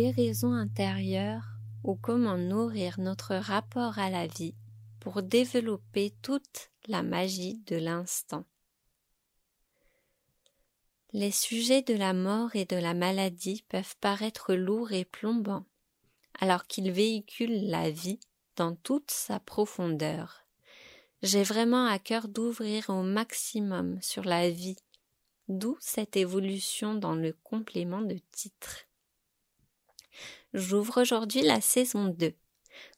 guérison intérieure ou comment nourrir notre rapport à la vie pour développer toute la magie de l'instant. Les sujets de la mort et de la maladie peuvent paraître lourds et plombants, alors qu'ils véhiculent la vie dans toute sa profondeur. J'ai vraiment à cœur d'ouvrir au maximum sur la vie, d'où cette évolution dans le complément de titre. J'ouvre aujourd'hui la saison 2,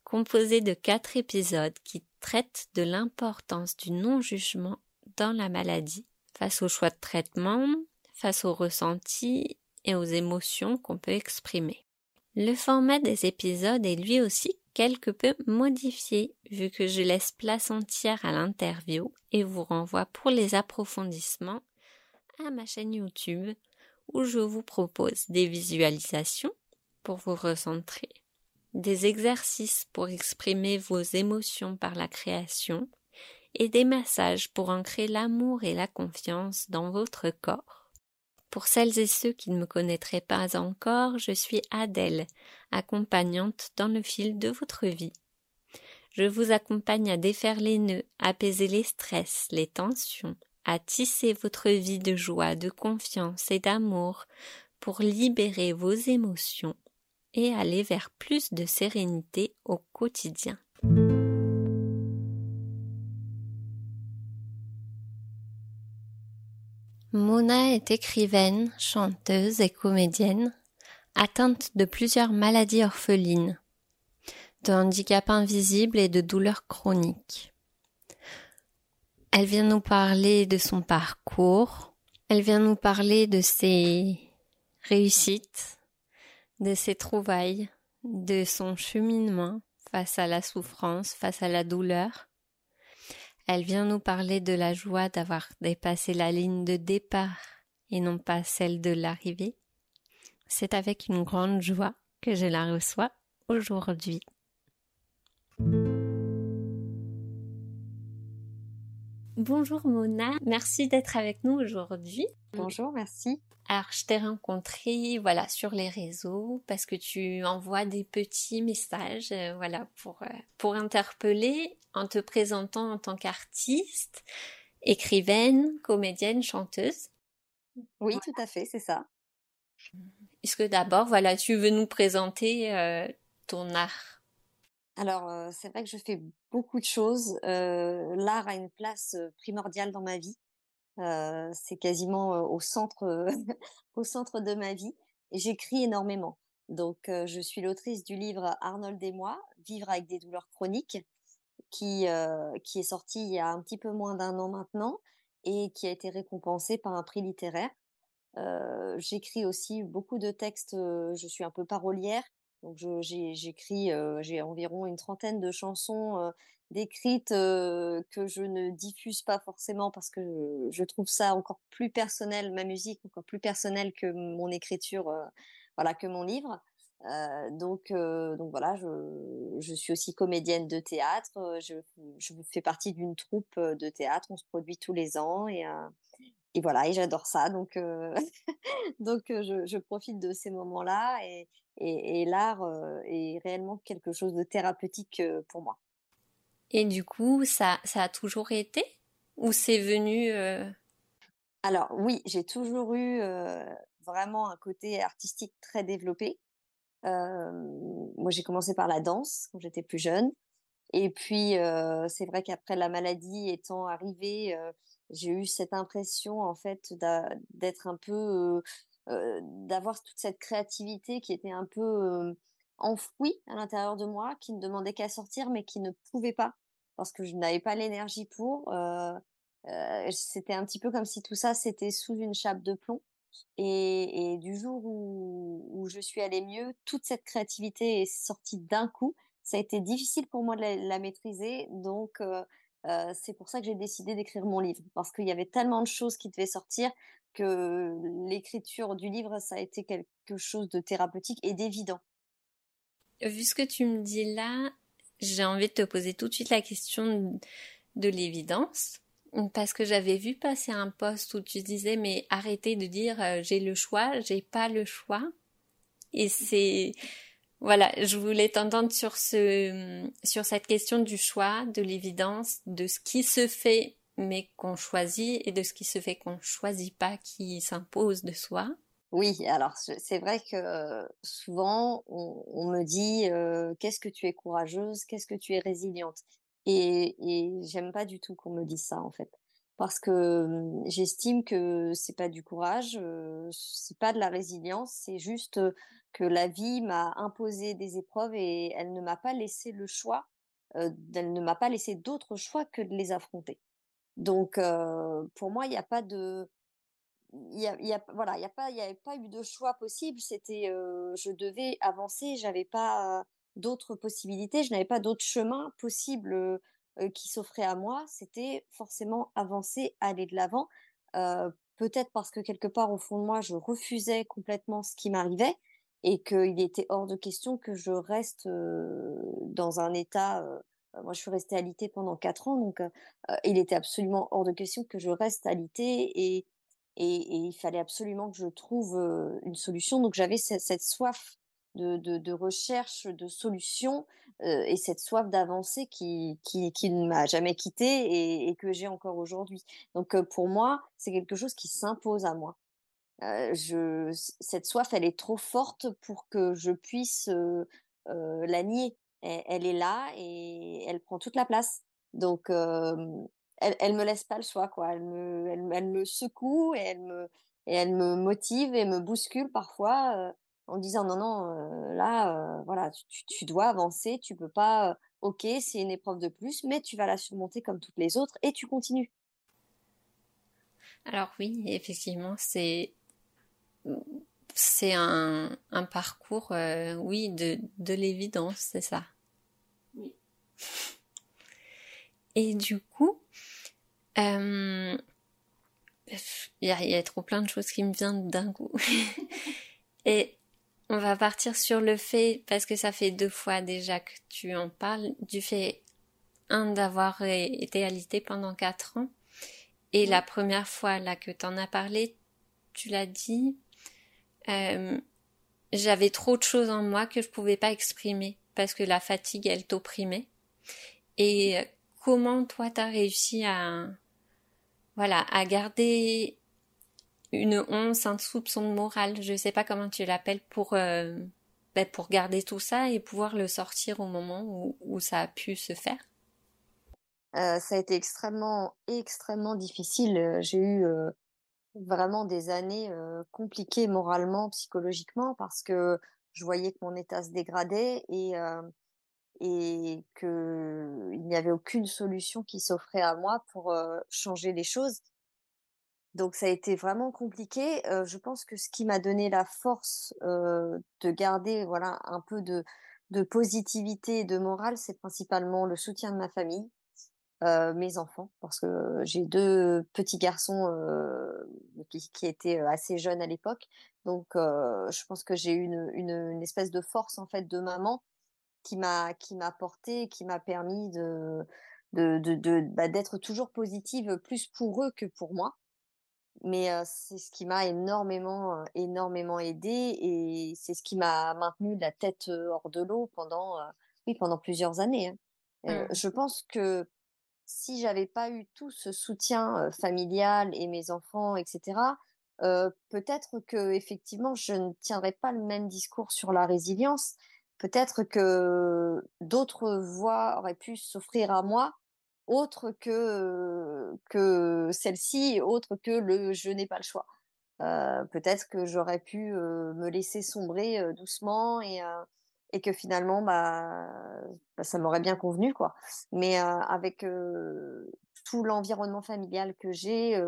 composée de quatre épisodes qui traitent de l'importance du non-jugement dans la maladie, face aux choix de traitement, face aux ressentis et aux émotions qu'on peut exprimer. Le format des épisodes est lui aussi quelque peu modifié vu que je laisse place entière à l'interview et vous renvoie pour les approfondissements à ma chaîne YouTube où je vous propose des visualisations pour vous recentrer, des exercices pour exprimer vos émotions par la création et des massages pour ancrer l'amour et la confiance dans votre corps. Pour celles et ceux qui ne me connaîtraient pas encore, je suis Adèle, accompagnante dans le fil de votre vie. Je vous accompagne à défaire les nœuds, apaiser les stress, les tensions, à tisser votre vie de joie, de confiance et d'amour pour libérer vos émotions et aller vers plus de sérénité au quotidien. Mona est écrivaine, chanteuse et comédienne, atteinte de plusieurs maladies orphelines, de handicap invisible et de douleurs chroniques. Elle vient nous parler de son parcours, elle vient nous parler de ses réussites, de ses trouvailles, de son cheminement face à la souffrance, face à la douleur, elle vient nous parler de la joie d'avoir dépassé la ligne de départ et non pas celle de l'arrivée. C'est avec une grande joie que je la reçois aujourd'hui. Bonjour Mona, merci d'être avec nous aujourd'hui. Bonjour, merci. Alors, je t'ai rencontré, voilà, sur les réseaux parce que tu envoies des petits messages, euh, voilà, pour euh, pour interpeller en te présentant en tant qu'artiste, écrivaine, comédienne, chanteuse. Oui, tout à fait, c'est ça. Est-ce que d'abord, voilà, tu veux nous présenter euh, ton art? Alors, c'est vrai que je fais beaucoup de choses. L'art a une place primordiale dans ma vie c'est quasiment au centre, au centre de ma vie. J'écris énormément. Donc, je suis l'autrice du livre Arnold et moi, Vivre avec des douleurs chroniques, qui, qui est sorti il y a un petit peu moins d'un an maintenant et qui a été récompensé par un prix littéraire. j'écris aussi beaucoup de textes. je suis un peu parolière, donc j'écris, j'ai environ une trentaine de chansons décrites que je ne diffuse pas forcément parce que je, trouve ça encore plus personnel, ma musique encore plus personnelle que mon écriture, voilà, que mon livre. donc, donc voilà, je, je, suis aussi comédienne de théâtre. Je, je fais partie d'une troupe de théâtre. On se produit tous les ans et, et voilà, et j'adore ça. Donc, donc je, profite de ces moments-là et, et l'art est réellement quelque chose de thérapeutique pour moi. Et du coup, ça, ça a toujours été Ou c'est venu Alors oui, j'ai toujours eu vraiment un côté artistique très développé. moi, j'ai commencé par la danse quand j'étais plus jeune. Et puis, c'est vrai qu'après la maladie étant arrivée, j'ai eu cette impression, en fait, d'être un peu, d'avoir toute cette créativité qui était un peu enfouie à l'intérieur de moi, qui ne demandait qu'à sortir, mais qui ne pouvait pas parce que je n'avais pas l'énergie pour. c'était un petit peu comme si tout ça c'était sous une chape de plomb. Et, du jour où, je suis allée mieux, toute cette créativité est sortie d'un coup. Ça a été difficile pour moi de la, maîtriser, donc c'est pour ça que j'ai décidé d'écrire mon livre, parce qu'il y avait tellement de choses qui devaient sortir que l'écriture du livre, ça a été quelque chose de thérapeutique et d'évident. Vu ce que tu me dis là, j'ai envie de te poser tout de suite la question de l'évidence. Parce que j'avais vu passer un post où tu disais mais arrêtez de dire euh, j'ai le choix, j'ai pas le choix. Et c'est voilà, je voulais t'entendre sur ce sur cette question du choix, de l'évidence, de ce qui se fait mais qu'on choisit et de ce qui se fait qu'on choisit pas, qui s'impose de soi. Oui, alors c'est vrai que souvent on, me dit qu'est-ce que tu es courageuse, qu'est-ce que tu es résiliente, et, j'aime pas du tout qu'on me dise ça en fait, parce que j'estime que c'est pas du courage, c'est pas de la résilience, c'est juste que la vie m'a imposé des épreuves et elle ne m'a pas laissé le choix, elle ne m'a pas laissé d'autre choix que de les affronter. Donc, pour moi, il n'y a pas de, y a, y a, voilà, il y a pas, avait pas eu de choix possible. C'était, je devais avancer. J'avais pas d'autres possibilités. Je n'avais pas d'autres chemins possibles qui s'offraient à moi. C'était forcément avancer, aller de l'avant. Peut-être parce que quelque part au fond de moi, je refusais complètement ce qui m'arrivait et qu'il était hors de question que je reste dans un état moi, je suis restée alitée pendant quatre ans, donc il était absolument hors de question que je reste alitée et, et, il fallait absolument que je trouve une solution. Donc j'avais cette, soif de, recherche, de solution et cette soif d'avancer qui, ne m'a jamais quittée et, que j'ai encore aujourd'hui. Donc pour moi, c'est quelque chose qui s'impose à moi. cette soif, elle est trop forte pour que je puisse la nier elle, est là et elle prend toute la place. Donc, elle, elle me laisse pas le choix, quoi. Elle me, elle, me secoue et elle me, et elle me motive et me bouscule parfois en disant non, non, là, voilà, tu, tu, dois avancer, tu peux pas, ok, c'est une épreuve de plus, mais tu vas la surmonter comme toutes les autres et tu continues. Alors oui, effectivement, c'est c'est un, un, parcours, oui, de, de l'évidence, c'est ça. Et du coup, euh, il y, a, trop plein de choses qui me viennent d'un coup. Et on va partir sur le fait, parce que ça fait deux fois déjà que tu en parles, du fait, un, d'avoir été alité pendant quatre ans. Et la première fois là que tu en as parlé, tu l'as dit, euh, j'avais trop de choses en moi que je pouvais pas exprimer parce que la fatigue, elle t'opprimait. Et euh, comment toi t'as réussi à voilà à garder une once, un soupçon de morale, je sais pas comment tu l'appelles pour euh, ben, pour garder tout ça et pouvoir le sortir au moment où, ça a pu se faire. Euh, ça a été extrêmement extrêmement difficile. J'ai eu vraiment des années compliquées moralement, psychologiquement parce que je voyais que mon état se dégradait et et qu'il n'y avait aucune solution qui s'offrait à moi pour changer les choses. Donc ça a été vraiment compliqué. je pense que ce qui m'a donné la force de garder voilà un peu de, positivité et de morale, c'est principalement le soutien de ma famille, mes enfants, parce que j'ai deux petits garçons qui, étaient assez jeunes à l'époque. Donc je pense que j'ai eu une, une, une, espèce de force en fait de maman qui m'a qui m'a porté, qui m'a permis de de, de, de bah, d'être toujours positive, plus pour eux que pour moi. Mais c'est ce qui m'a énormément énormément aidé et c'est ce qui m'a maintenu la tête hors de l'eau pendant oui pendant plusieurs années. Hein. Mmh. je pense que si j'avais pas eu tout ce soutien familial et mes enfants, etc., peut-être que effectivement je ne tiendrais pas le même discours sur la résilience peut-être que d'autres voies auraient pu s'offrir à moi, autre que, que celle-ci, autre que le je n'ai pas le choix. Euh, peut-être que j'aurais pu me laisser sombrer doucement et, et que finalement, bah, bah ça m'aurait bien convenu. quoi. Mais avec tout l'environnement familial que j'ai,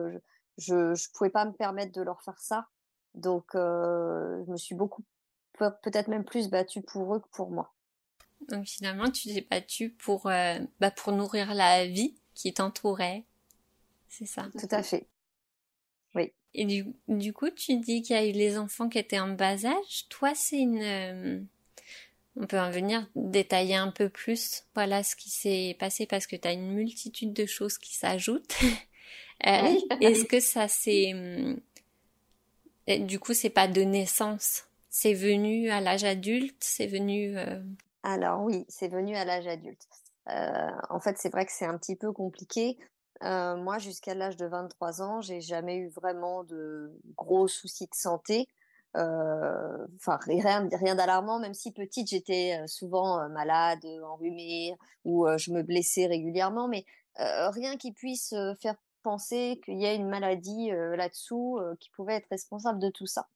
je ne pouvais pas me permettre de leur faire ça. Donc, je me suis beaucoup peut-être même plus battu pour eux que pour moi. Donc finalement, tu t'es battu pour, euh, bah, pour nourrir la vie qui t'entourait. C'est ça. Tout à fait. Oui. Et du, du coup, tu dis qu'il y a eu les enfants qui étaient en bas âge. Toi, c'est une... Euh, on peut en venir détailler un peu plus, voilà ce qui s'est passé parce que tu as une multitude de choses qui s'ajoutent. euh, Est-ce que ça c'est... Du coup, c'est pas de naissance C'est venu à l'âge adulte C'est venu... Alors oui, c'est venu à l'âge adulte. en fait, c'est vrai que c'est un petit peu compliqué. moi, jusqu'à l'âge de 23 ans, j'ai jamais eu vraiment de gros soucis de santé. Enfin, rien, rien d'alarmant, même si petite, j'étais souvent malade, enrhumée, ou je me blessais régulièrement, mais rien qui puisse faire penser qu'il y a une maladie là-dessous qui pouvait être responsable de tout ça.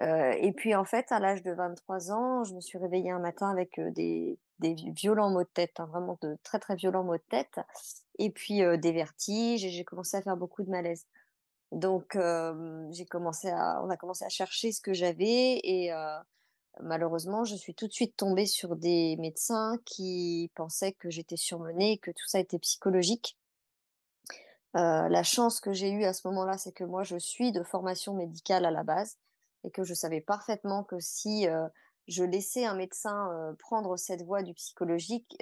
Et puis en fait, à l'âge de 23 ans, je me suis réveillée un matin avec des, violents maux de tête, hein, vraiment de très très violents maux de tête, et puis des vertiges, et j'ai commencé à faire beaucoup de malaise. Donc j'ai commencé à, on a commencé à chercher ce que j'avais, et malheureusement, je suis tout de suite tombée sur des médecins qui pensaient que j'étais surmenée, que tout ça était psychologique. la chance que j'ai eue à ce moment-là, c'est que moi, je suis de formation médicale à la base et que je savais parfaitement que si je laissais un médecin prendre cette voie du psychologique,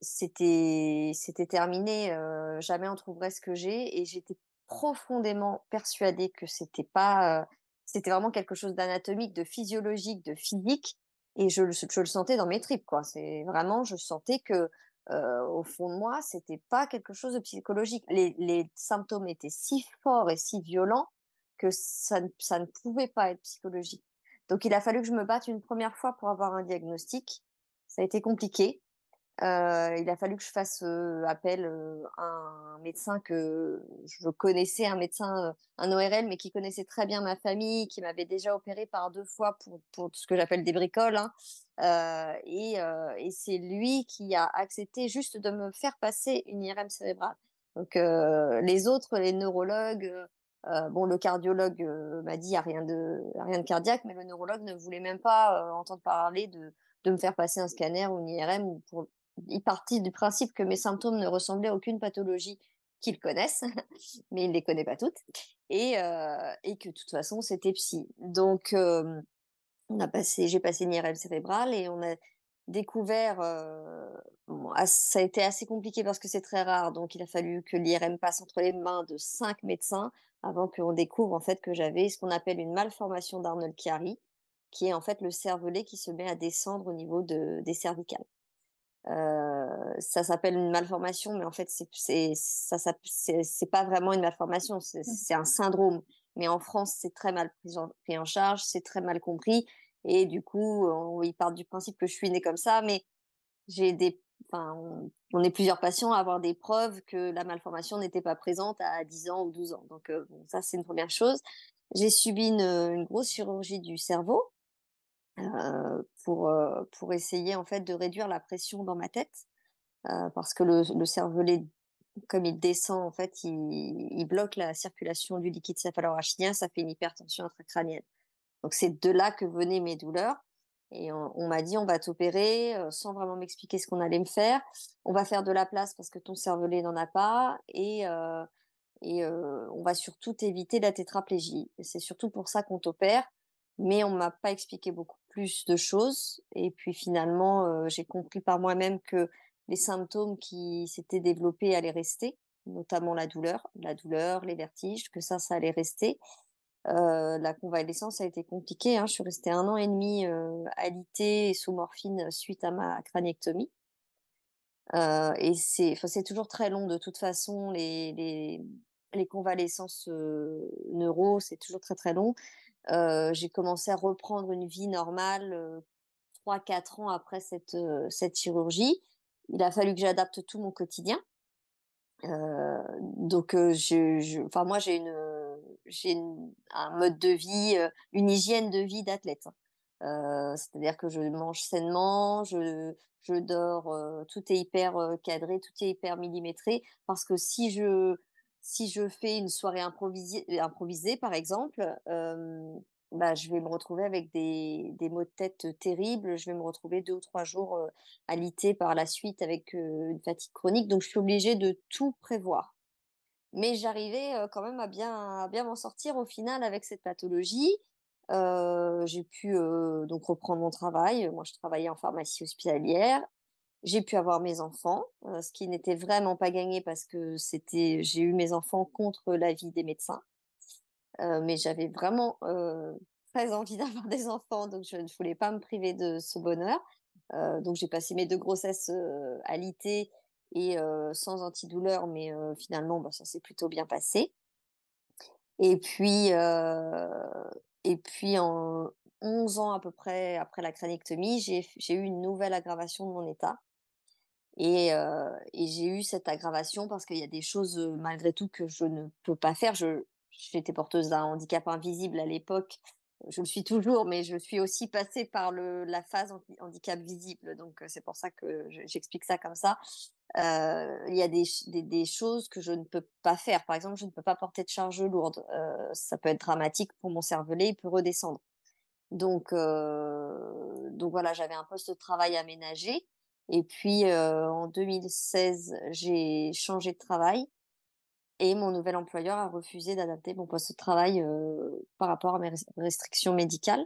c'était c'était terminé. jamais on trouverait ce que j'ai et j'étais profondément persuadée que c'était pas, c'était vraiment quelque chose d'anatomique, de physiologique, de physique, et je, je, le sentais dans mes tripes, quoi. C'est vraiment, je sentais que au fond de moi, c'était pas quelque chose de psychologique. Les, les, symptômes étaient si forts et si violents que ça, ça ne pouvait pas être psychologique. Donc, il a fallu que je me batte une première fois pour avoir un diagnostic. Ça a été compliqué. Euh, il a fallu que je fasse appel à un médecin que je connaissais, un médecin, un ORL, mais qui connaissait très bien ma famille, qui m'avait déjà opéré par deux fois pour, pour ce que j'appelle des bricoles. Hein. et, et c'est lui qui a accepté juste de me faire passer une IRM cérébrale. Donc les autres, les neurologues, bon, le cardiologue m'a dit il n'y a rien de, rien de cardiaque, mais le neurologue ne voulait même pas entendre parler de, de me faire passer un scanner ou une IRM pour, il partit du principe que mes symptômes ne ressemblaient à aucune pathologie qu'ils connaissent, mais il ne les connaît pas toutes, et, euh, et que de toute façon, c'était psy. Donc, euh, on a passé, j'ai passé une IRM cérébrale et on a découvert, euh, ça a été assez compliqué parce que c'est très rare, donc il a fallu que l'IRM passe entre les mains de cinq médecins avant qu'on découvre en fait que j'avais ce qu'on appelle une malformation d'Arnold-Chiari, qui est en fait le cervelet qui se met à descendre au niveau de, des cervicales. Euh, ça s'appelle une malformation, mais en fait, c'est ça, c'est pas vraiment une malformation, mmh. c'est un syndrome. Mais en France, c'est très mal pris en, pris en charge, c'est très mal compris, et du coup, ils partent du principe que je suis née comme ça, mais j'ai des, enfin, on, est plusieurs patients à avoir des preuves que la malformation n'était pas présente à 10 ans ou 12 ans. Donc, euh, ça, c'est une première chose. J'ai subi une, grosse chirurgie du cerveau euh, pour, euh, pour essayer en fait de réduire la pression dans ma tête parce que le, le, cervelet comme il descend en fait il, il bloque la circulation du liquide céphalorachidien ça fait une hypertension intracrânienne donc c'est de là que venaient mes douleurs. Et on, m'a dit on va t'opérer sans vraiment m'expliquer ce qu'on allait me faire. On va faire de la place parce que ton cervelet n'en a pas. Et et on va surtout éviter la tétraplégie. C'est surtout pour ça qu'on t'opère. Mais on m'a pas expliqué beaucoup plus de choses. Et puis finalement, euh, j'ai compris par moi-même que les symptômes qui s'étaient développés allaient rester, notamment la douleur, la douleur, les vertiges, que ça, ça allait rester. Euh, la convalescence a été compliquée. Hein. Je suis restée un an et demi euh, et sous morphine suite à ma craniectomie. Euh, et c'est, c'est toujours très long de toute façon. Les, les, les convalescences euh, neuro, c'est toujours très très long j'ai commencé à reprendre une vie normale trois, quatre ans après cette, cette chirurgie. Il a fallu que j'adapte tout mon quotidien. donc, je, moi, j'ai une, j'ai un mode de vie, une hygiène de vie d'athlète. Hein. C'est-à-dire que je mange sainement, je, je dors, tout est hyper cadré, tout est hyper millimétré. Parce que si je, si je fais une soirée improvisée, improvisée par exemple, bah, je vais me retrouver avec des, des maux de tête terribles. Je vais me retrouver deux ou trois jours euh, alité par la suite avec une fatigue chronique. Donc, je suis obligée de tout prévoir. Mais j'arrivais quand même à bien, à bien m'en sortir au final avec cette pathologie. j'ai pu donc reprendre mon travail. Moi, je travaillais en pharmacie hospitalière j'ai pu avoir mes enfants, euh, ce qui n'était vraiment pas gagné parce que c'était, j'ai eu mes enfants contre l'avis des médecins. Euh, mais j'avais vraiment euh, très envie d'avoir des enfants, donc je ne voulais pas me priver de ce bonheur. donc j'ai passé mes deux grossesses à l'IT et sans antidouleur, mais finalement, bah, ça s'est plutôt bien passé. Et puis, et puis en 11 ans à peu près après la crânictomie, j'ai eu une nouvelle aggravation de mon état. Et, et j'ai eu cette aggravation parce qu'il y a des choses malgré tout que je ne peux pas faire. J'étais porteuse d'un handicap invisible à l'époque. Je le suis toujours, mais je suis aussi passée par le, la phase handicap visible. Donc, c'est pour ça que j'explique ça comme ça. Euh, il y a des, des, choses que je ne peux pas faire. Par exemple, je ne peux pas porter de charge lourde. Euh, ça peut être dramatique pour mon cervelet, il peut redescendre. Donc, euh, donc voilà, j'avais un poste de travail aménagé. Et puis, en 2016, j'ai changé de travail et mon nouvel employeur a refusé d'adapter mon poste de travail par rapport à mes restrictions médicales.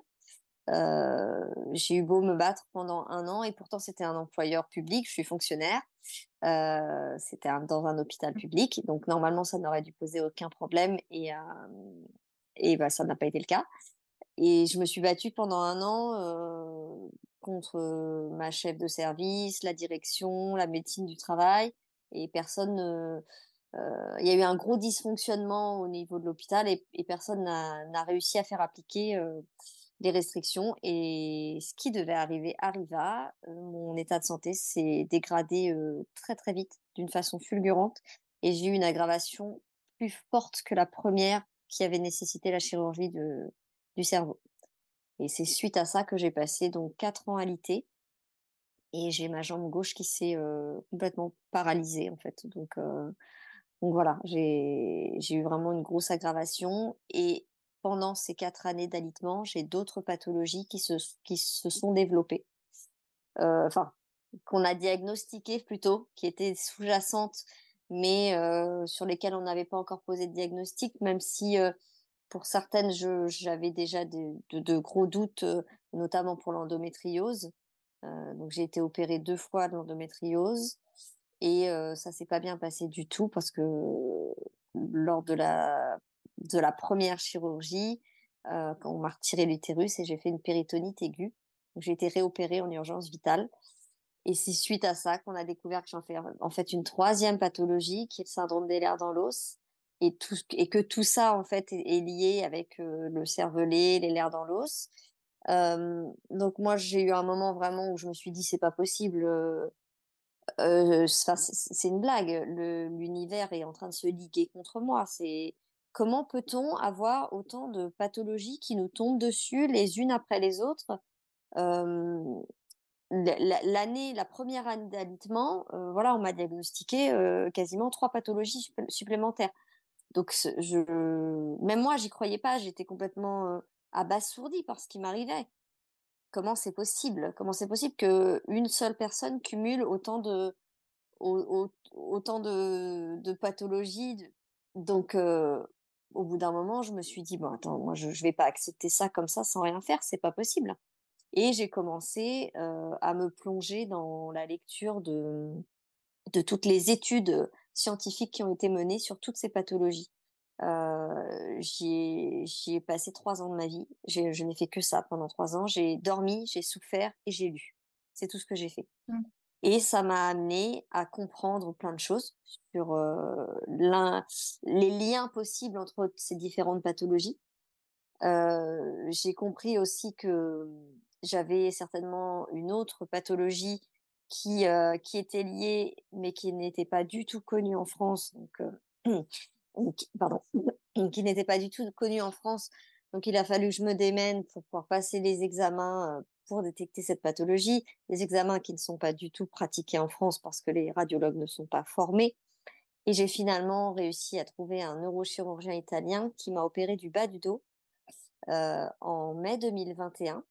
Euh, j'ai eu beau me battre pendant un an et pourtant c'était un employeur public, je suis fonctionnaire. Euh, c'était dans un hôpital public, donc normalement ça n'aurait dû poser aucun problème et, et bah, ça n'a pas été le cas. Et je me suis battue pendant un an contre ma chef de service, la direction, la médecine du travail et personne il y a eu un gros dysfonctionnement au niveau de l'hôpital et, personne n'a réussi à faire appliquer des restrictions et ce qui devait arriver arriva. mon état de santé s'est dégradé très très vite, d'une façon fulgurante et j'ai eu une aggravation plus forte que la première qui avait nécessité la chirurgie du cerveau. Et c'est suite à ça que j'ai passé donc quatre ans à l'IT et j'ai ma jambe gauche qui s'est complètement paralysée en fait. Donc donc voilà, j'ai eu vraiment une grosse aggravation. Et pendant ces quatre années d'alitement, j'ai d'autres pathologies qui se, sont développées. Euh, enfin, qu'on a diagnostiquées plutôt, qui étaient sous-jacentes, mais euh, sur lesquelles on n'avait pas encore posé de diagnostic, même si euh, pour certaines, j'avais déjà de, de, gros doutes, notamment pour l'endométriose. donc j'ai été opérée deux fois de l'endométriose. Et ça s'est pas bien passé du tout parce que lors de la, de la première chirurgie, quand on m'a retiré l'utérus et j'ai fait une péritonite aiguë, j'ai été réopérée en urgence vitale. Et c'est suite à ça qu'on a découvert que j'en fais en fait une troisième pathologie qui est le syndrome des lèvres dans l'os. Et, que tout ça, en fait, est, lié avec le cervelet, les lèvres dans l'os. donc moi, j'ai eu un moment vraiment où je me suis dit, c'est pas possible euh, c'est une blague. L'univers est en train de se liguer contre moi. C'est comment peut-on avoir autant de pathologies qui nous tombent dessus les unes après les autres? L'année, la première année d'alitement, voilà, on m'a diagnostiqué quasiment trois pathologies supplémentaires. Donc, même moi, j'y croyais pas. J'étais complètement abasourdie par ce qui m'arrivait comment c'est possible? Comment c'est possible qu'une seule personne cumule autant de, autant de, pathologies Donc, au bout d'un moment, je me suis dit, bon, attends, moi, je ne vais pas accepter ça comme ça sans rien faire, c'est pas possible. Et j'ai commencé à me plonger dans la lecture de, de toutes les études scientifiques qui ont été menées sur toutes ces pathologies. Euh, j'y ai, passé trois ans de ma vie. Je n'ai fait que ça pendant trois ans. J'ai dormi, j'ai souffert et j'ai lu. C'est tout ce que j'ai fait. Mmh. Et ça m'a amené à comprendre plein de choses sur euh, les liens possibles entre ces différentes pathologies. Euh, j'ai compris aussi que j'avais certainement une autre pathologie qui, euh, qui était liée, mais qui n'était pas du tout connue en France. Donc, pardon, qui n'était pas du tout connu en France. Donc, il a fallu que je me démène pour pouvoir passer les examens pour détecter cette pathologie. Les examens qui ne sont pas du tout pratiqués en France parce que les radiologues ne sont pas formés. Et j'ai finalement réussi à trouver un neurochirurgien italien qui m'a opéré du bas du dos euh, en mai 2021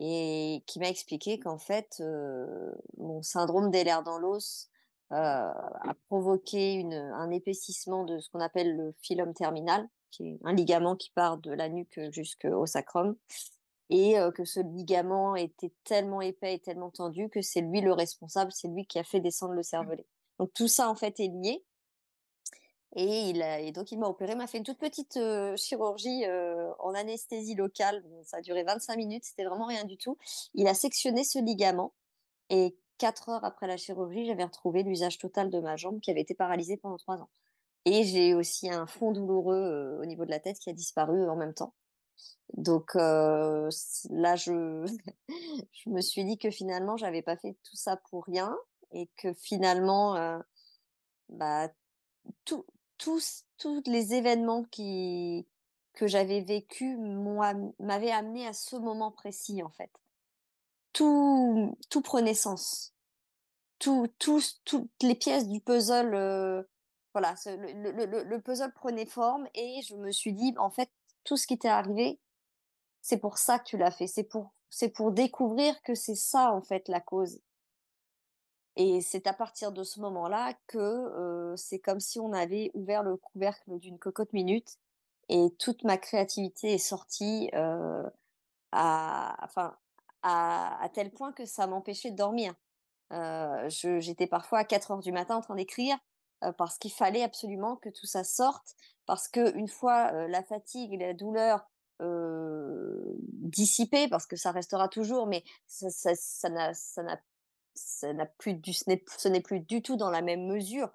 et qui m'a expliqué qu'en fait, euh, mon syndrome des lèvres dans l'os euh, a provoqué une, un épaississement de ce qu'on appelle le phylum terminal, qui est un ligament qui part de la nuque jusqu'au sacrum, et euh, que ce ligament était tellement épais et tellement tendu que c'est lui le responsable, c'est lui qui a fait descendre le mmh. cervelet. Donc tout ça en fait est lié. Et, il a, et donc, il m'a opéré, m'a fait une toute petite chirurgie en anesthésie locale. Ça a duré 25 minutes, c'était vraiment rien du tout. Il a sectionné ce ligament. Et quatre heures après la chirurgie, j'avais retrouvé l'usage total de ma jambe qui avait été paralysée pendant trois ans. Et j'ai aussi un fond douloureux au niveau de la tête qui a disparu en même temps. Donc là, je, me suis dit que finalement, j'avais pas fait tout ça pour rien et que finalement, bah, tous, les événements que j'avais vécus m'avaient amené à ce moment précis, en fait. Tout, tout prenait sens. Tout, tout, toutes les pièces du puzzle, euh, voilà, le, le, le, puzzle prenait forme et je me suis dit, en fait, tout ce qui t'est arrivé, c'est pour ça que tu l'as fait. C'est pour, c'est pour découvrir que c'est ça, en fait, la cause. Et c'est à partir de ce moment-là que c'est comme si on avait ouvert le couvercle d'une cocotte minute et toute ma créativité est sortie à, enfin, à, tel point que ça m'empêchait de dormir. j'étais parfois à 4 heures du matin en train d'écrire parce qu'il fallait absolument que tout ça sorte, parce que une fois la fatigue et la douleur dissipées, parce que ça restera toujours, mais ça, n'a plus ce n'est plus du tout dans la même mesure.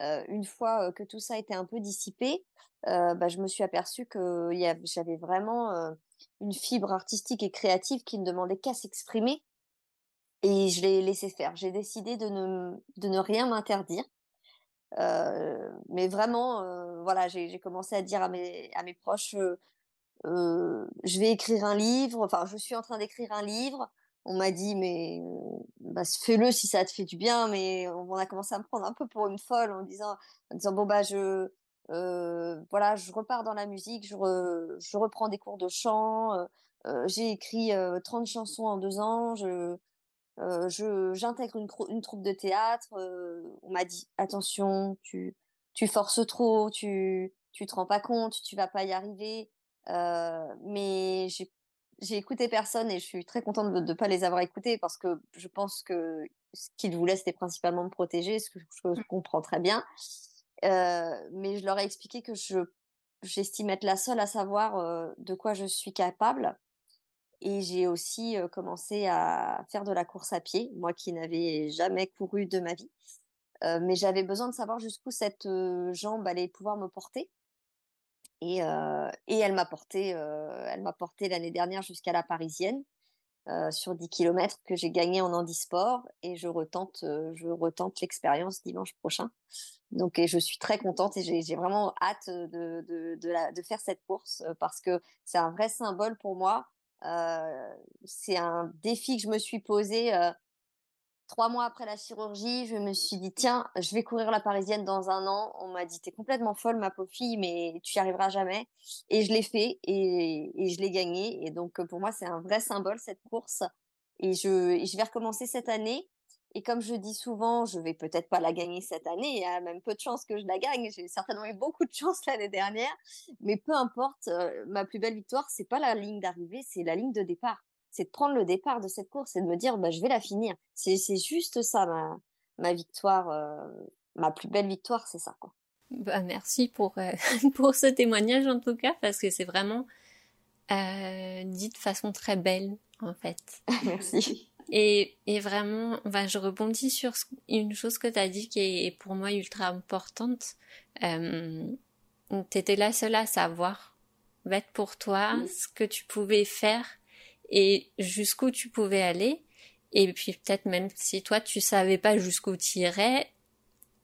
une fois que tout ça été un peu dissipé, bah, je me suis aperçue que j'avais vraiment une fibre artistique et créative qui ne demandait qu'à s'exprimer. Et je l'ai laissé faire. J'ai décidé de ne, de ne rien m'interdire. mais vraiment, voilà, j'ai commencé à dire à mes, à mes proches, je vais écrire un livre, enfin, je suis en train d'écrire un livre on m'a dit mais bah, fais-le si ça te fait du bien mais on a commencé à me prendre un peu pour une folle en disant en disant bon bah je voilà je repars dans la musique je, je reprends des cours de chant j'ai écrit 30 chansons en deux ans je j'intègre une, une, troupe de théâtre on m'a dit attention tu tu forces trop tu tu te rends pas compte tu vas pas y arriver mais j'ai j'ai écouté personne et je suis très contente de ne pas les avoir écoutés parce que je pense que ce qu'ils voulaient, c'était principalement me protéger, ce que je, mmh. comprends très bien. Mais je leur ai expliqué que je j'estime être la seule à savoir de quoi je suis capable. Et j'ai aussi commencé à faire de la course à pied, moi qui n'avais jamais couru de ma vie. mais j'avais besoin de savoir jusqu'où cette jambe allait pouvoir me porter. Et, et elle m'a porté, elle m'a porté l'année dernière jusqu'à la Parisienne sur 10 km que j'ai gagné en handisport et je retente, je retente l'expérience dimanche prochain. Donc, et je suis très contente et j'ai vraiment hâte de, de, de, de, faire cette course parce que c'est un vrai symbole pour moi. c'est un défi que je me suis posé Trois mois après la chirurgie, je me suis dit, tiens, je vais courir la parisienne dans un an. On m'a dit, t'es complètement folle, ma pauvre fille, mais tu y arriveras jamais. Et je l'ai fait et, je l'ai gagné. Et donc, pour moi, c'est un vrai symbole, cette course. Et je, je vais recommencer cette année. Et comme je dis souvent, je vais peut-être pas la gagner cette année. Il y a même peu de chances que je la gagne. J'ai certainement eu beaucoup de chance l'année dernière. Mais peu importe, euh, ma plus belle victoire, c'est pas la ligne d'arrivée, c'est la ligne de départ c'est de prendre le départ de cette course et de me dire bah, je vais la finir. C'est juste ça ma, ma victoire, euh, ma plus belle victoire, c'est ça. Quoi. Bah, merci pour, euh, pour ce témoignage en tout cas, parce que c'est vraiment euh, dit de façon très belle en fait. merci. Et, et vraiment, bah, je rebondis sur une chose que tu as dit qui est pour moi ultra importante. Euh, tu étais la seule à savoir, être pour toi, ce que tu pouvais faire et jusqu'où tu pouvais aller. Et puis peut-être même si toi tu savais pas jusqu'où tu irais,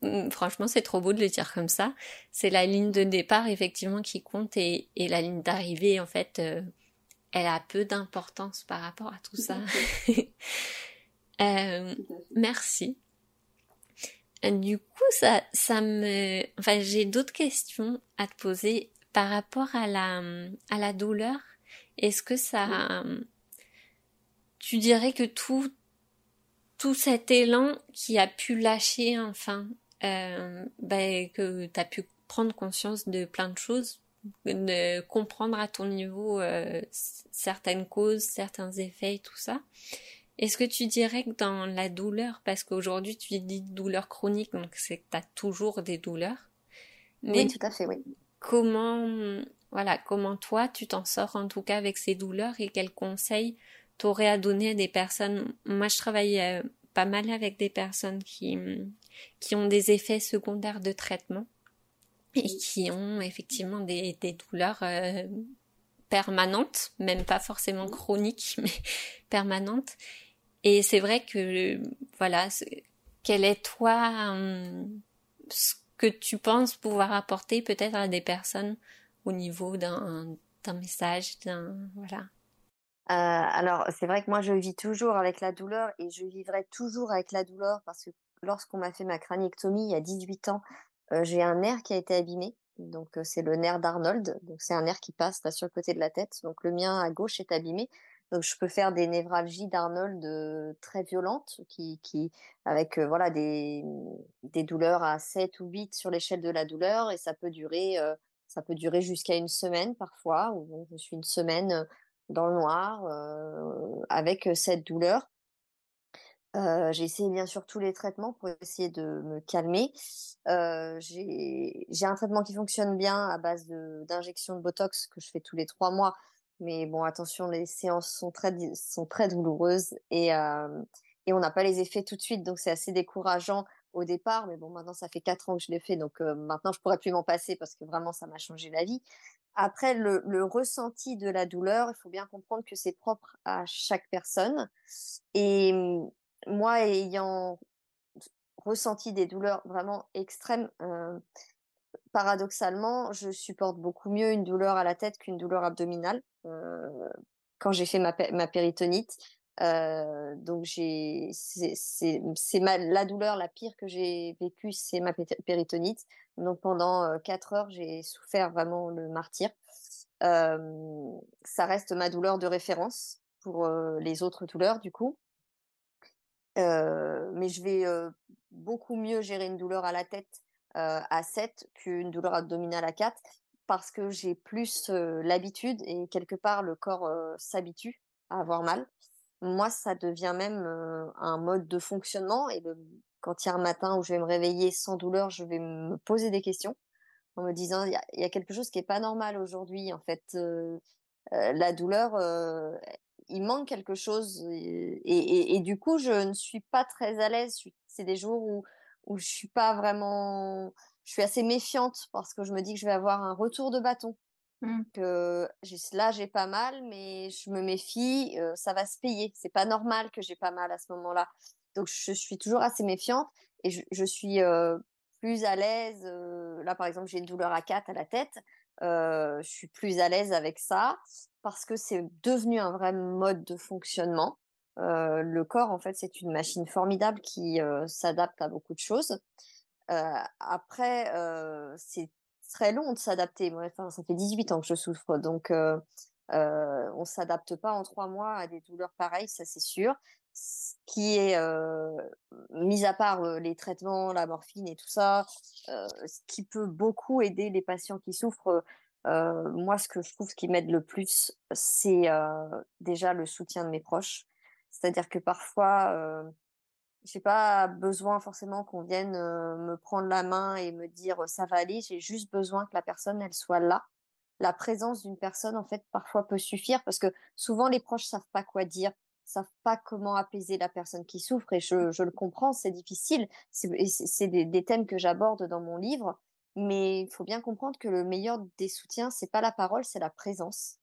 hmm, franchement c'est trop beau de le dire comme ça. C'est la ligne de départ effectivement qui compte et, et la ligne d'arrivée en fait, euh, elle a peu d'importance par rapport à tout ça. euh, merci. Du coup, ça, ça me, enfin, j'ai d'autres questions à te poser par rapport à la, à la douleur. Est-ce que ça, tu dirais que tout, tout cet élan qui a pu lâcher enfin, euh, ben, que tu as pu prendre conscience de plein de choses, de comprendre à ton niveau euh, certaines causes, certains effets et tout ça. Est-ce que tu dirais que dans la douleur, parce qu'aujourd'hui tu dis douleur chronique, donc c'est que tu as toujours des douleurs, Mais oui, tout à fait, oui. Comment, voilà, comment toi tu t'en sors en tout cas avec ces douleurs et quels conseils t'aurais à donner à des personnes Moi, je travaille euh, pas mal avec des personnes qui qui ont des effets secondaires de traitement et qui ont effectivement des, des douleurs euh, permanentes, même pas forcément chroniques, mais permanentes. Et c'est vrai que, voilà, quel est toi hum, ce que tu penses pouvoir apporter peut-être à des personnes au niveau d'un message, d'un voilà. Alors c'est vrai que moi je vis toujours avec la douleur et je vivrai toujours avec la douleur parce que lorsqu'on m'a fait ma craniectomie il y a 18 ans, j'ai un nerf qui a été abîmé. Donc c'est le nerf d'Arnold. Donc c'est un nerf qui passe là sur le côté de la tête. Donc le mien à gauche est abîmé. Donc je peux faire des névralgies d'Arnold très violentes, qui, qui avec voilà des, des douleurs à 7 ou 8 sur l'échelle de la douleur, et ça peut durer ça peut durer jusqu'à une semaine parfois, je suis une semaine dans le noir avec cette douleur. j'ai essayé bien sûr tous les traitements pour essayer de me calmer. j'ai un traitement qui fonctionne bien à base d'injections de, Botox que je fais tous les trois mois. Mais bon, attention, les séances sont très, douloureuses et, et on n'a pas les effets tout de suite. Donc c'est assez décourageant au départ. Mais bon, maintenant, ça fait quatre ans que je l'ai fait. Donc maintenant, je pourrais plus m'en passer parce que vraiment, ça m'a changé la vie. Après, le, ressenti de la douleur, il faut bien comprendre que c'est propre à chaque personne. Et mmh, moi, ayant ressenti des douleurs vraiment extrêmes, paradoxalement, je supporte beaucoup mieux une douleur à la tête qu'une douleur abdominale. quand j'ai fait ma, péritonite, donc j'ai, c'est la douleur la pire que j'ai vécue, c'est ma péritonite. Donc pendant quatre heures, j'ai souffert vraiment le martyr. ça reste ma douleur de référence pour les autres douleurs du coup. mais je vais beaucoup mieux gérer une douleur à la tête à 7 qu'une douleur abdominale à 4 parce que j'ai plus l'habitude et quelque part le corps s'habitue à avoir mal moi, ça devient même un mode de fonctionnement. Et quand il y a un matin où je vais me réveiller sans douleur, je vais me poser des questions en me disant, il y, a quelque chose qui est pas normal aujourd'hui. En fait, la douleur, il manque quelque chose. Et, du coup, je ne suis pas très à l'aise. C'est des jours où, où je suis pas vraiment, je suis assez méfiante parce que je me dis que je vais avoir un retour de bâton. Mmh. que là j'ai pas mal, mais je me méfie, ça va se payer. C'est pas normal que j'ai pas mal à ce moment-là. Donc je suis toujours assez méfiante et je, suis plus à l'aise. là par exemple j'ai une douleur à 4 à la tête. je suis plus à l'aise avec ça parce que c'est devenu un vrai mode de fonctionnement. le corps en fait c'est une machine formidable qui s'adapte à beaucoup de choses. après c'est très long de s'adapter. Enfin, ça fait 18 ans que je souffre, donc euh, euh, on s'adapte pas en trois mois à des douleurs pareilles, ça c'est sûr. Ce qui est, mis à part les traitements, la morphine et tout ça, ce qui peut beaucoup aider les patients qui souffrent. moi, ce que je trouve qui m'aide le plus, c'est déjà le soutien de mes proches. C'est-à-dire que parfois, j'ai pas besoin forcément qu'on vienne me prendre la main et me dire ça va aller. J'ai juste besoin que la personne elle soit là. La présence d'une personne en fait parfois peut suffire parce que souvent les proches savent pas quoi dire, savent pas comment apaiser la personne qui souffre et je, je le comprends, c'est difficile. C'est des, des, thèmes que j'aborde dans mon livre, mais il faut bien comprendre que le meilleur des soutiens c'est pas la parole, c'est la présence.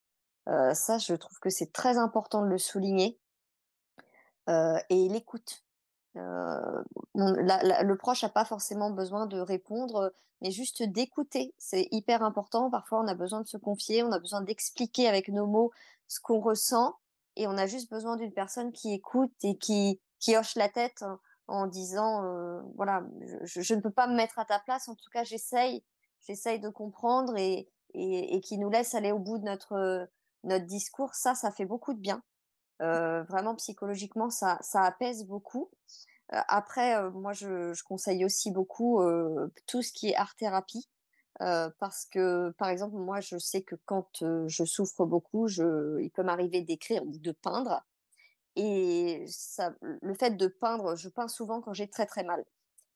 Euh, ça, je trouve que c'est très important de le souligner. Euh, et l'écoute le proche n'a pas forcément besoin de répondre, mais juste d'écouter. C'est hyper important. Parfois, on a besoin de se confier, on a besoin d'expliquer avec nos mots ce qu'on ressent, et on a juste besoin d'une personne qui écoute et qui, qui hoche la tête en, disant, voilà, je, ne peux pas me mettre à ta place. En tout cas, j'essaye, j'essaye de comprendre et, et, et qui nous laisse aller au bout de notre notre discours. Ça, ça fait beaucoup de bien. Euh, vraiment psychologiquement, ça, ça apaise beaucoup. Euh, après, euh, moi, je, je, conseille aussi beaucoup tout ce qui est art thérapie. Parce que, par exemple, moi, je sais que quand je souffre beaucoup, il peut m'arriver d'écrire ou de peindre. Et ça, le fait de peindre, je peins souvent quand j'ai très très mal.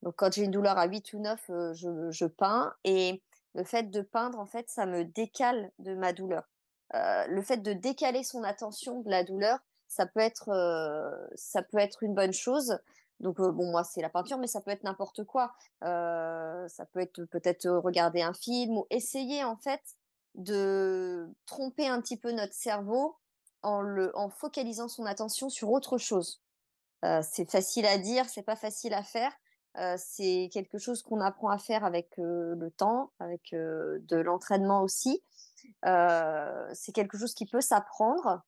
Donc, quand j'ai une douleur à 8 ou 9, je, je, peins. Et Le fait de peindre, en fait, ça me décale de ma douleur. le fait de décaler son attention de la douleur, ça peut être, ça peut être une bonne chose. Donc, bon, moi, c'est la peinture, mais ça peut être n'importe quoi. ça peut être peut-être regarder un film ou essayer, en fait, de tromper un petit peu notre cerveau en, le, en focalisant son attention sur autre chose. c'est facile à dire, c'est pas facile à faire. c'est quelque chose qu'on apprend à faire avec le temps, avec de l'entraînement aussi. c'est quelque chose qui peut s'apprendre.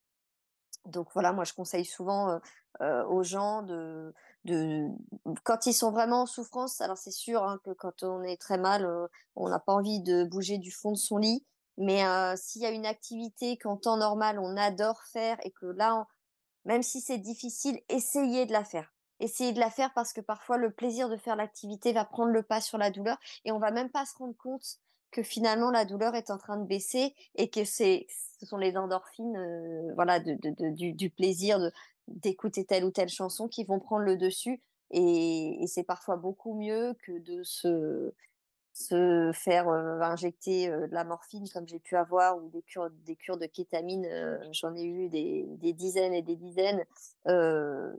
Donc voilà, moi je conseille souvent aux gens de, de, quand ils sont vraiment en souffrance. Alors c'est sûr hein, que quand on est très mal, on n'a pas envie de bouger du fond de son lit. Mais s'il y a une activité qu'en temps normal on adore faire et que là, même si c'est difficile, essayez de la faire. Essayez de la faire parce que parfois le plaisir de faire l'activité va prendre le pas sur la douleur et on va même pas se rendre compte que finalement la douleur est en train de baisser et que c'est ce sont les endorphines voilà de, du, plaisir d'écouter telle ou telle chanson qui vont prendre le dessus. Et c'est parfois beaucoup mieux que de se se faire injecter de la morphine comme j'ai pu avoir ou des cures, des cures de kétamine, j'en ai eu des, des, dizaines et des dizaines,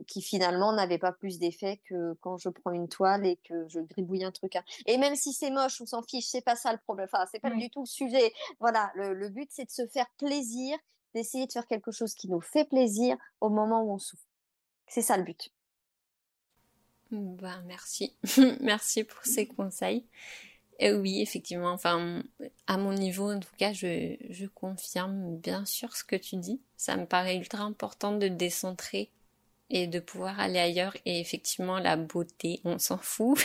qui finalement n'avaient pas plus d'effet que quand je prends une toile et que je gribouille un truc. Hein. Et même si c'est moche, on s'en fiche, c'est pas ça le problème. Enfin, c'est pas du tout le sujet. Voilà, le, le but c'est de se faire plaisir, d'essayer de faire quelque chose qui nous fait plaisir au moment où on souffre. C'est ça le but. Ben, merci. merci pour ces conseils. Euh, oui, effectivement. Enfin, à mon niveau, en tout cas, je, je confirme bien sûr ce que tu dis. Ça me paraît ultra important de décentrer et de pouvoir aller ailleurs. Et effectivement, la beauté, on s'en fout.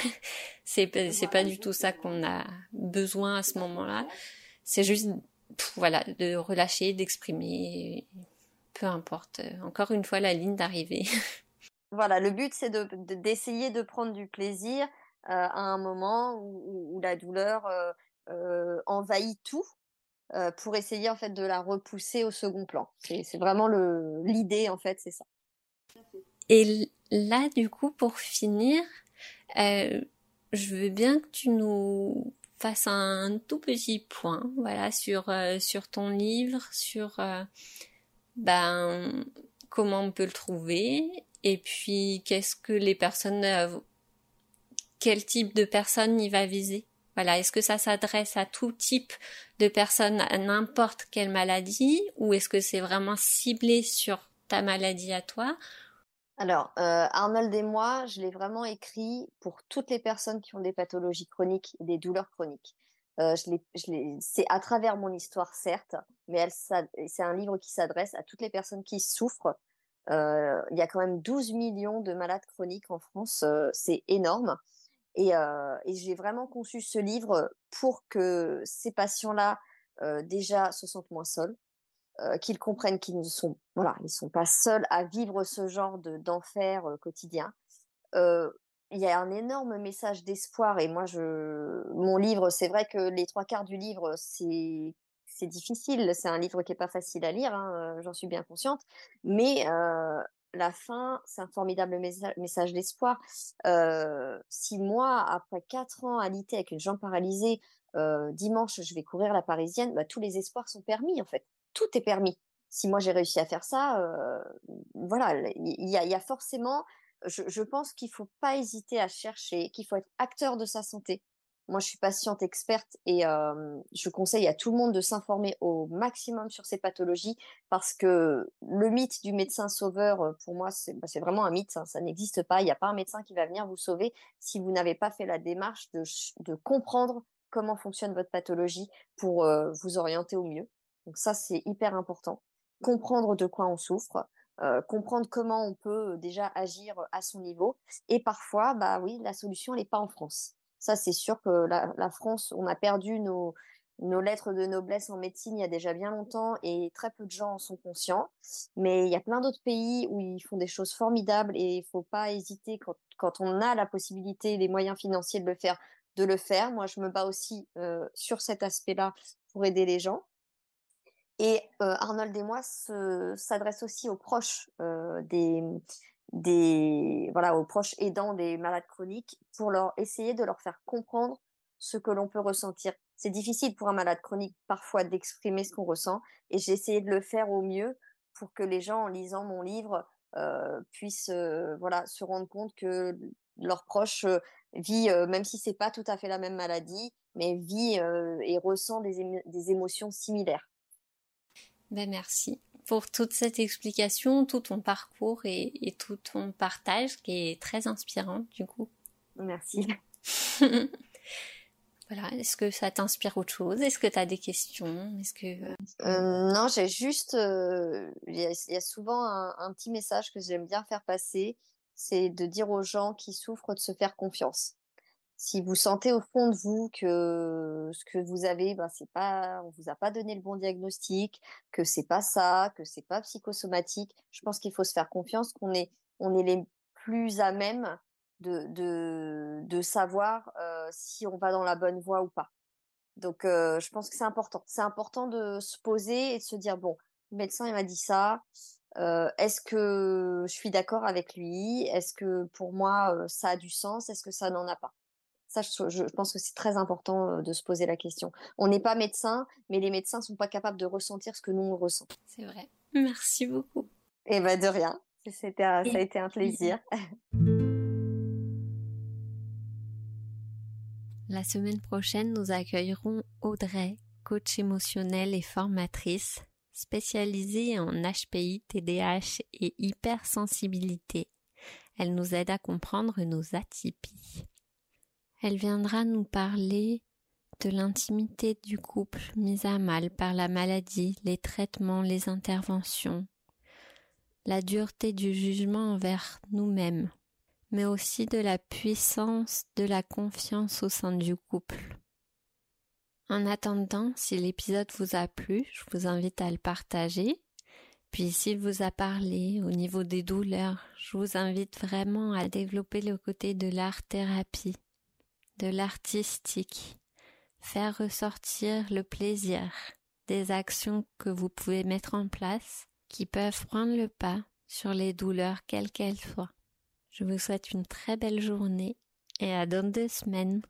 c'est c'est pas du tout ça qu'on a besoin à ce moment-là. C'est juste, voilà, de relâcher, d'exprimer, peu importe. Encore une fois, la ligne d'arrivée. voilà, le but c'est de d'essayer de prendre du plaisir à un moment où, la douleur envahit tout pour essayer en fait de la repousser au second plan. C'est vraiment l'idée en fait, c'est ça. Et là, du coup, pour finir, je veux bien que tu nous fasses un tout petit point, voilà, sur sur ton livre, sur ben comment on peut le trouver, et puis qu'est-ce que les personnes quel type de personne il va viser. Voilà, est-ce que ça s'adresse à tout type de personne, à n'importe quelle maladie, ou est-ce que c'est vraiment ciblé sur ta maladie à toi? Alors, euh, Arnold et moi, je l'ai vraiment écrit pour toutes les personnes qui ont des pathologies chroniques, des douleurs chroniques. Euh, c'est à travers mon histoire, certes, mais c'est un livre qui s'adresse à toutes les personnes qui souffrent. Euh, il y a quand même 12 millions de malades chroniques en France, c'est énorme. Et, j'ai vraiment conçu ce livre pour que ces patients-là, déjà, se sentent moins seuls, qu'ils comprennent qu'ils ne sont, voilà, ils sont pas seuls à vivre ce genre de, d'enfer quotidien. Il y a un énorme message d'espoir et moi, mon livre, c'est vrai que les trois quarts du livre, c'est c'est difficile, c'est un livre qui est pas facile à lire, hein, j'en suis bien consciente, mais la fin, c'est un formidable message d'espoir. Euh, si moi, après quatre ans à alité avec une jambe paralysée, euh, dimanche, je vais courir la parisienne, bah, tous les espoirs sont permis, en fait. Tout est permis. Si moi, j'ai réussi à faire ça, euh, voilà, il y, a forcément, je, pense qu'il faut pas hésiter à chercher, qu'il faut être acteur de sa santé. Moi, je suis patiente experte et je conseille à tout le monde de s'informer au maximum sur ces pathologies parce que le mythe du médecin sauveur, pour moi, c'est bah, vraiment un mythe. Hein, ça n'existe pas. Il n'y a pas un médecin qui va venir vous sauver si vous n'avez pas fait la démarche de, comprendre comment fonctionne votre pathologie pour vous orienter au mieux. Donc ça, c'est hyper important. Comprendre de quoi on souffre, comprendre comment on peut déjà agir à son niveau. Et parfois, bah oui, la solution, n'est pas en France. Ça, c'est sûr que la, France, on a perdu nos, lettres de noblesse en médecine il y a déjà bien longtemps et très peu de gens en sont conscients. Mais il y a plein d'autres pays où ils font des choses formidables et il ne faut pas hésiter quand, on a la possibilité, les moyens financiers de le faire, de le faire. Moi, je me bats aussi euh, sur cet aspect-là pour aider les gens. Et euh, Arnold et moi s'adresse aussi aux proches euh, des, des voilà aux proches aidants des malades chroniques pour leur essayer de leur faire comprendre ce que l'on peut ressentir c'est difficile pour un malade chronique parfois d'exprimer ce qu'on ressent et j'ai essayé de le faire au mieux pour que les gens en lisant mon livre euh, puissent euh, voilà se rendre compte que leur proche euh, vit même si c'est pas tout à fait la même maladie mais vit et ressent des, des émotions similaires. Ben merci pour toute cette explication, tout ton parcours et, et tout ton partage qui est très inspirant du coup. Merci. voilà, est-ce que ça t'inspire autre chose? Est-ce que tu as des questions? Est-ce que euh, euh, non, j'ai juste euh, il y, a souvent un, petit message que j'aime bien faire passer, c'est de dire aux gens qui souffrent de se faire confiance. Si vous sentez au fond de vous que ce que vous avez, ben, c'est pas, on vous a pas donné le bon diagnostic, que c'est pas ça, que c'est pas psychosomatique, je pense qu'il faut se faire confiance, qu'on est, on est les plus à même de, de, de savoir si on va dans la bonne voie ou pas. Donc, je pense que c'est important. C'est important de se poser et de se dire, bon, le médecin, il m'a dit ça. Est-ce que je suis d'accord avec lui? Est-ce que pour moi, ça a du sens? Est-ce que ça n'en a pas? Ça, je, pense que c'est très important de se poser la question. On n'est pas médecin, mais les médecins sont pas capables de ressentir ce que nous on ressent. C'est vrai. Merci beaucoup. Et eh ben de rien. C'était, ça a été un plaisir. La semaine prochaine, nous accueillerons Audrey, coach émotionnelle et formatrice, spécialisée en HPI, TDAH et hypersensibilité. Elle nous aide à comprendre nos atypies. Elle viendra nous parler de l'intimité du couple mise à mal par la maladie, les traitements, les interventions, la dureté du jugement envers nous-mêmes, mais aussi de la puissance de la confiance au sein du couple. En attendant, si l'épisode vous a plu, je vous invite à le partager. Puis s'il vous a parlé au niveau des douleurs, je vous invite vraiment à développer le côté de l'art-thérapie, de l'artistique, faire ressortir le plaisir des actions que vous pouvez mettre en place qui peuvent prendre le pas sur les douleurs quelles qu'elles soient. Je vous souhaite une très belle journée et à dans deux semaines.